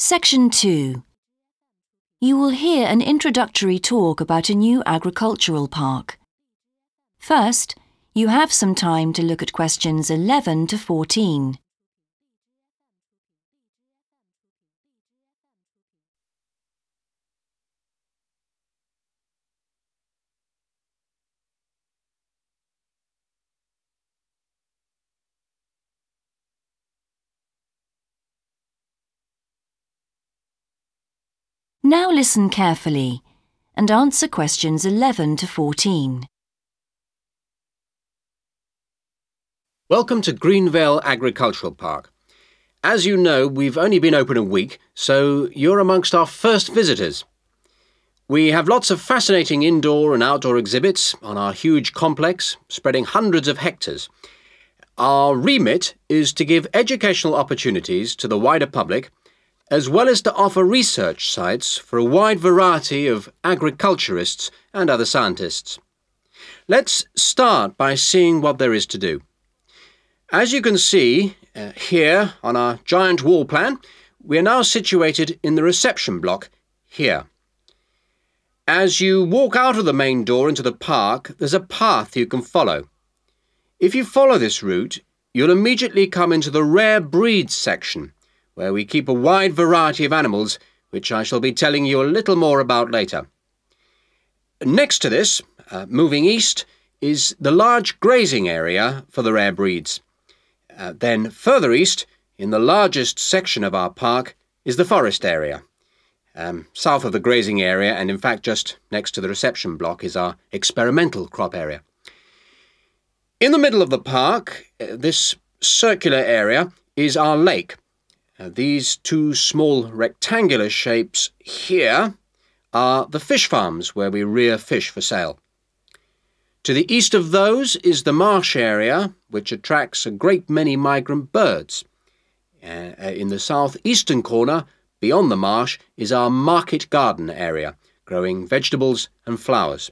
Section 2. You will hear an introductory talk about a new agricultural park. First, you have some time to look at questions 11 to 14. Now listen carefully and answer questions 11 to 14. Welcome to Greenvale Agricultural Park. As you know, we've only been open a week, so you're amongst our first visitors. We have lots of fascinating indoor and outdoor exhibits on our huge complex, spreading hundreds of hectares. Our remit is to give educational opportunities to the wider public as well as to offer research sites for a wide variety of agriculturists and other scientists. Let's start by seeing what there is to do. As you can see uh, here on our giant wall plan, we are now situated in the reception block here. As you walk out of the main door into the park, there's a path you can follow. If you follow this route, you'll immediately come into the rare breeds section where we keep a wide variety of animals, which I shall be telling you a little more about later. Next to this, uh, moving east, is the large grazing area for the rare breeds. Uh, then further east, in the largest section of our park, is the forest area. Um, south of the grazing area, and in fact just next to the reception block, is our experimental crop area. In the middle of the park, uh, this circular area, is our lake, uh, these two small rectangular shapes here are the fish farms where we rear fish for sale. To the east of those is the marsh area, which attracts a great many migrant birds. Uh, uh in the southeastern corner, beyond the marsh, is our market garden area, growing vegetables and flowers.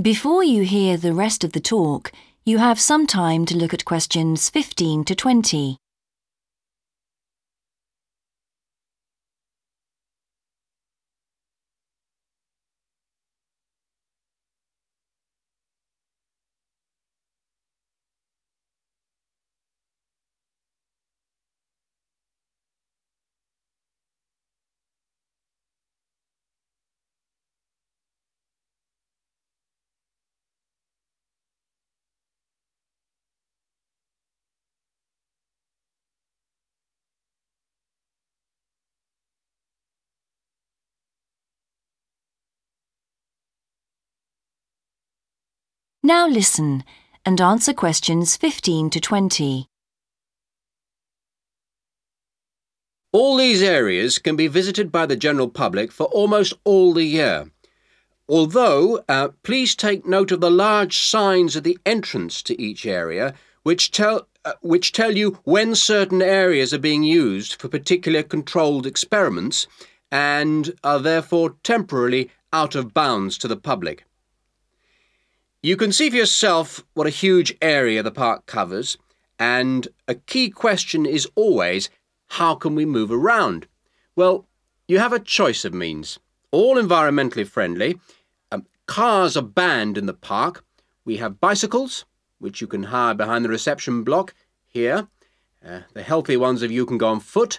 Before you hear the rest of the talk, you have some time to look at questions 15 to 20. Now listen and answer questions 15 to 20. All these areas can be visited by the general public for almost all the year. Although, uh, please take note of the large signs at the entrance to each area, which tell, uh, which tell you when certain areas are being used for particular controlled experiments and are therefore temporarily out of bounds to the public. You can see for yourself what a huge area the park covers, and a key question is always how can we move around? Well, you have a choice of means, all environmentally friendly. Um, cars are banned in the park. We have bicycles, which you can hire behind the reception block here. Uh, the healthy ones of you can go on foot.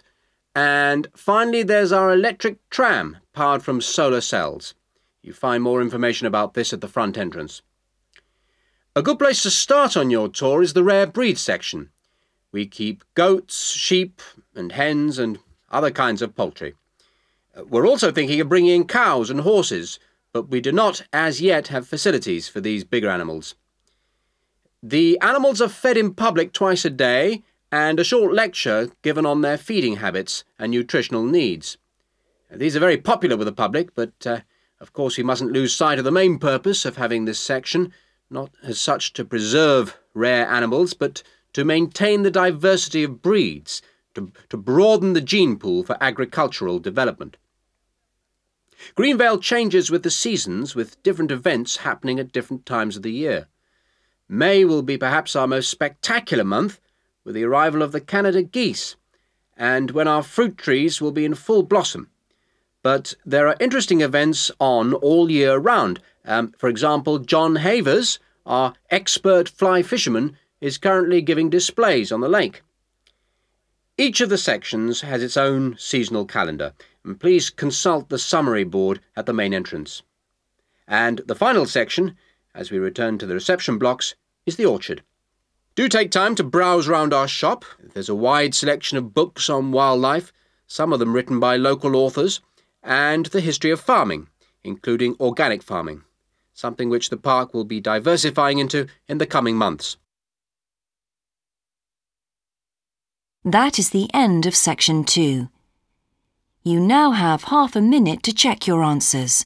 And finally, there's our electric tram, powered from solar cells. You find more information about this at the front entrance. A good place to start on your tour is the rare breed section. We keep goats, sheep, and hens, and other kinds of poultry. Uh, we're also thinking of bringing in cows and horses, but we do not as yet have facilities for these bigger animals. The animals are fed in public twice a day, and a short lecture given on their feeding habits and nutritional needs. These are very popular with the public, but uh, of course we mustn't lose sight of the main purpose of having this section not as such to preserve rare animals, but to maintain the diversity of breeds, to, to broaden the gene pool for agricultural development. Greenvale changes with the seasons, with different events happening at different times of the year. May will be perhaps our most spectacular month, with the arrival of the Canada geese and when our fruit trees will be in full blossom. But there are interesting events on all year round. Um, for example, John Havers, our expert fly fisherman, is currently giving displays on the lake. Each of the sections has its own seasonal calendar, and please consult the summary board at the main entrance. And the final section, as we return to the reception blocks, is the orchard. Do take time to browse round our shop. There's a wide selection of books on wildlife, some of them written by local authors, and the history of farming, including organic farming, something which the park will be diversifying into in the coming months. That is the end of section two. You now have half a minute to check your answers.